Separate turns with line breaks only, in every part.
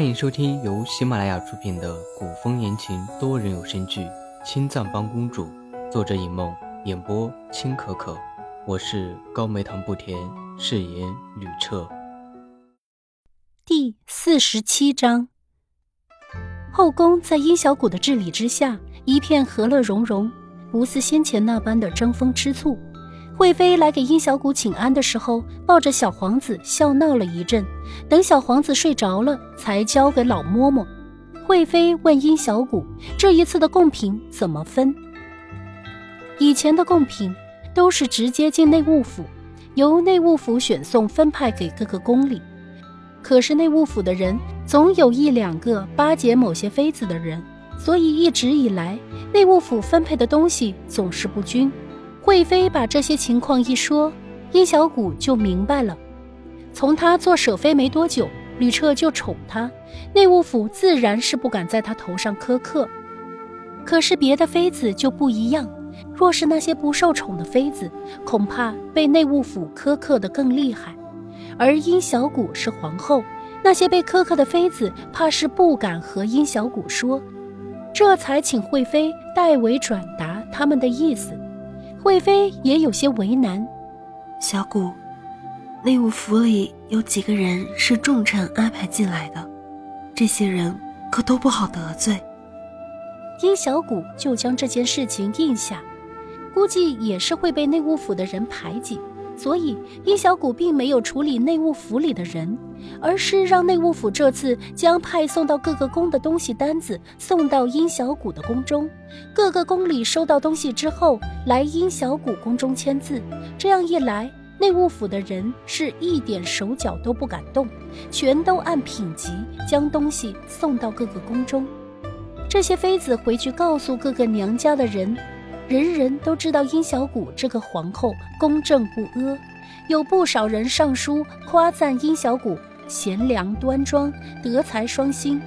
欢迎收听由喜马拉雅出品的古风言情多人有声剧《青藏帮公主》，作者尹梦，演播青可可。我是高梅糖不甜，饰演吕彻。
第四十七章，后宫在殷小谷的治理之下，一片和乐融融，不似先前那般的争风吃醋。惠妃来给殷小谷请安的时候，抱着小皇子笑闹了一阵，等小皇子睡着了，才交给老嬷嬷。惠妃问殷小谷：“这一次的贡品怎么分？”以前的贡品都是直接进内务府，由内务府选送分派给各个宫里。可是内务府的人总有一两个巴结某些妃子的人，所以一直以来内务府分配的东西总是不均。惠妃把这些情况一说，殷小谷就明白了。从他做舍妃没多久，吕彻就宠他，内务府自然是不敢在他头上苛刻。可是别的妃子就不一样，若是那些不受宠的妃子，恐怕被内务府苛刻的更厉害。而殷小谷是皇后，那些被苛刻的妃子怕是不敢和殷小谷说，这才请惠妃代为转达他们的意思。惠妃也有些为难，
小谷，内务府里有几个人是重臣安排进来的，这些人可都不好得罪。
殷小谷就将这件事情应下，估计也是会被内务府的人排挤。所以，殷小谷并没有处理内务府里的人，而是让内务府这次将派送到各个宫的东西单子送到殷小谷的宫中，各个宫里收到东西之后，来殷小谷宫中签字。这样一来，内务府的人是一点手脚都不敢动，全都按品级将东西送到各个宫中。这些妃子回去告诉各个娘家的人。人人都知道殷小谷这个皇后公正不阿，有不少人上书夸赞殷小谷贤良端庄、德才双馨。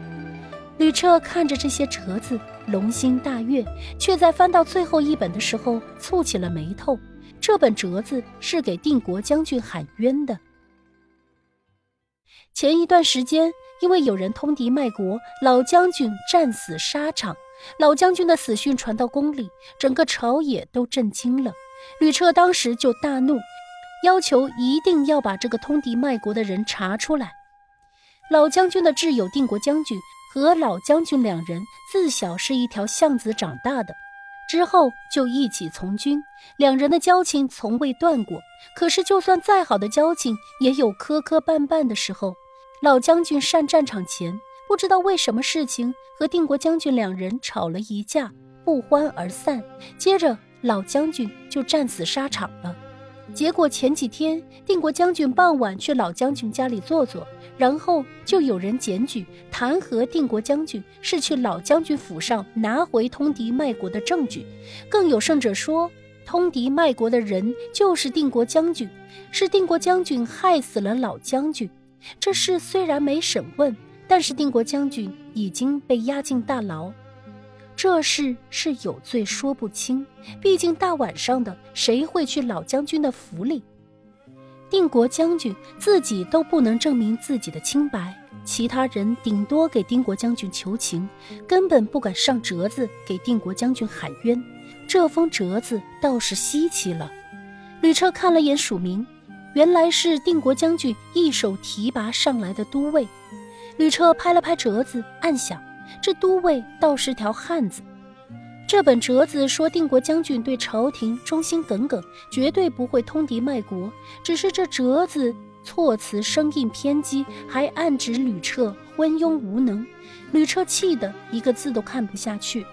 吕彻看着这些折子，龙心大悦，却在翻到最后一本的时候蹙起了眉头。这本折子是给定国将军喊冤的。前一段时间，因为有人通敌卖国，老将军战死沙场。老将军的死讯传到宫里，整个朝野都震惊了。吕彻当时就大怒，要求一定要把这个通敌卖国的人查出来。老将军的挚友定国将军和老将军两人自小是一条巷子长大的，之后就一起从军，两人的交情从未断过。可是，就算再好的交情，也有磕磕绊绊的时候。老将军上战场前。不知道为什么事情和定国将军两人吵了一架，不欢而散。接着老将军就战死沙场了。结果前几天定国将军傍晚去老将军家里坐坐，然后就有人检举弹劾定国将军是去老将军府上拿回通敌卖国的证据。更有甚者说，通敌卖国的人就是定国将军，是定国将军害死了老将军。这事虽然没审问。但是定国将军已经被押进大牢，这事是有罪说不清。毕竟大晚上的，谁会去老将军的府里？定国将军自己都不能证明自己的清白，其他人顶多给定国将军求情，根本不敢上折子给定国将军喊冤。这封折子倒是稀奇了。吕彻看了眼署名，原来是定国将军一手提拔上来的都尉。吕彻拍了拍折子，暗想：这都尉倒是条汉子。这本折子说定国将军对朝廷忠心耿耿，绝对不会通敌卖国。只是这折子措辞生硬偏激，还暗指吕彻昏庸无能。吕彻气得一个字都看不下去。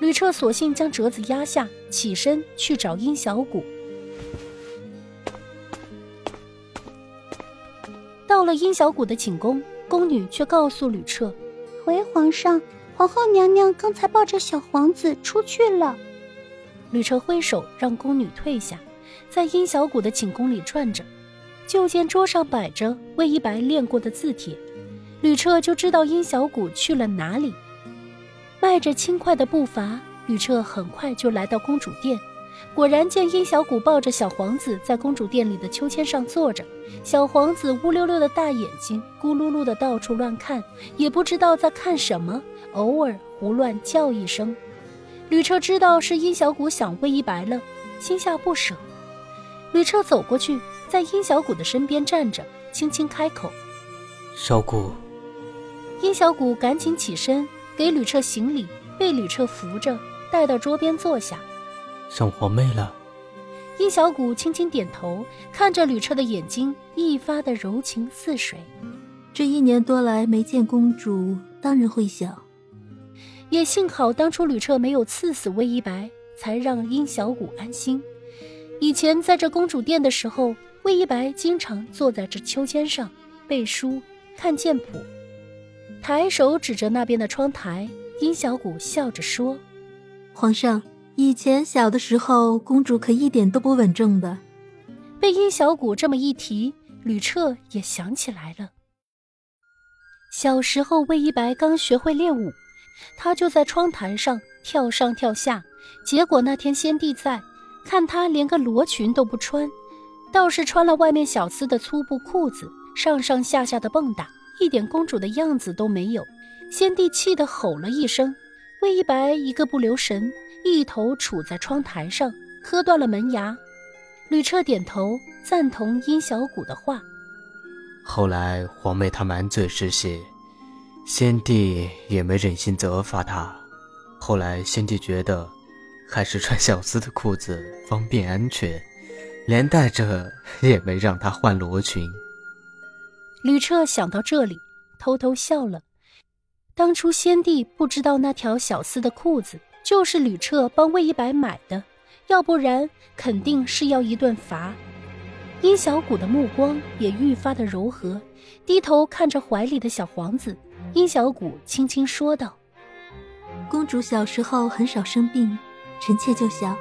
吕彻索性将折子压下，起身去找殷小谷。到了殷小谷的寝宫。宫女却告诉吕彻：“
回皇上，皇后娘娘刚才抱着小皇子出去了。”
吕彻挥手让宫女退下，在殷小谷的寝宫里转着，就见桌上摆着魏一白练过的字帖，吕彻就知道殷小谷去了哪里。迈着轻快的步伐，吕彻很快就来到公主殿，果然见殷小谷抱着小皇子在公主殿里的秋千上坐着，小皇子乌溜溜的大眼睛咕噜噜的到处乱看，也不知道在看什么，偶尔胡乱叫一声。吕彻知道是殷小谷想魏一白了，心下不舍。吕彻走过去，在殷小谷的身边站着，轻轻开口：“
小谷。”
殷小谷赶紧起身给吕彻行礼，被吕彻扶着带到桌边坐下。
上皇妹了。
殷小谷轻轻点头，看着吕彻的眼睛，一发的柔情似水。
这一年多来没见公主，当然会想。
也幸好当初吕彻没有赐死魏一白，才让殷小谷安心。以前在这公主殿的时候，魏一白经常坐在这秋千上背书、看剑谱，抬手指着那边的窗台。殷小谷笑着说：“
皇上，以前小的时候，公主可一点都不稳重的。”
被殷小谷这么一提，吕彻也想起来了。小时候，魏一白刚学会练武，他就在窗台上跳上跳下，结果那天先帝在。看他连个罗裙都不穿，倒是穿了外面小厮的粗布裤子，上上下下的蹦跶，一点公主的样子都没有。先帝气得吼了一声，魏一白一个不留神，一头杵在窗台上，磕断了门牙。吕彻点头赞同殷小谷的话。
后来皇妹她满嘴是血，先帝也没忍心责罚她。后来先帝觉得。还是穿小厮的裤子方便安全，连带着也没让她换罗裙。
吕彻想到这里，偷偷笑了。当初先帝不知道那条小厮的裤子就是吕彻帮魏一白买的，要不然肯定是要一顿罚。殷小谷的目光也愈发的柔和，低头看着怀里的小皇子。殷小谷轻轻说道：“
公主小时候很少生病。”臣妾就想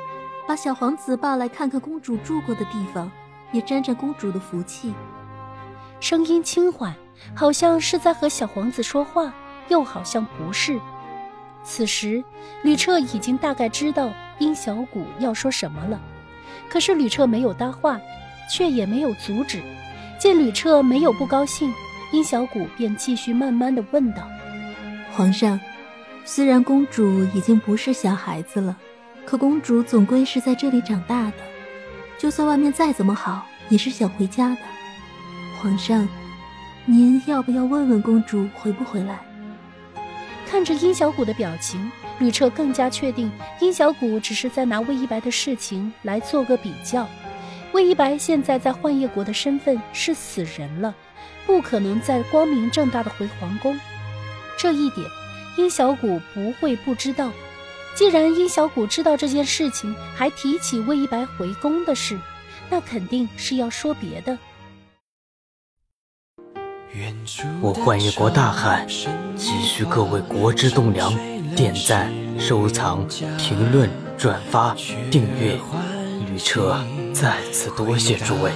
把小皇子抱来看看公主住过的地方，也沾沾公主的福气。
声音轻缓，好像是在和小皇子说话，又好像不是。此时，吕彻已经大概知道殷小谷要说什么了，可是吕彻没有搭话，却也没有阻止。见吕彻没有不高兴，殷小谷便继续慢慢的问道：“
皇上，虽然公主已经不是小孩子了。”可公主总归是在这里长大的，就算外面再怎么好，也是想回家的。皇上，您要不要问问公主回不回来？
看着殷小谷的表情，吕彻更加确定殷小谷只是在拿魏一白的事情来做个比较。魏一白现在在幻夜国的身份是死人了，不可能再光明正大的回皇宫。这一点，殷小谷不会不知道。既然殷小谷知道这件事情，还提起魏一白回宫的事，那肯定是要说别的。
我幻夜国大汉，急需各位国之栋梁点赞、收藏、评论、转发、订阅。吕彻，再次多谢诸位。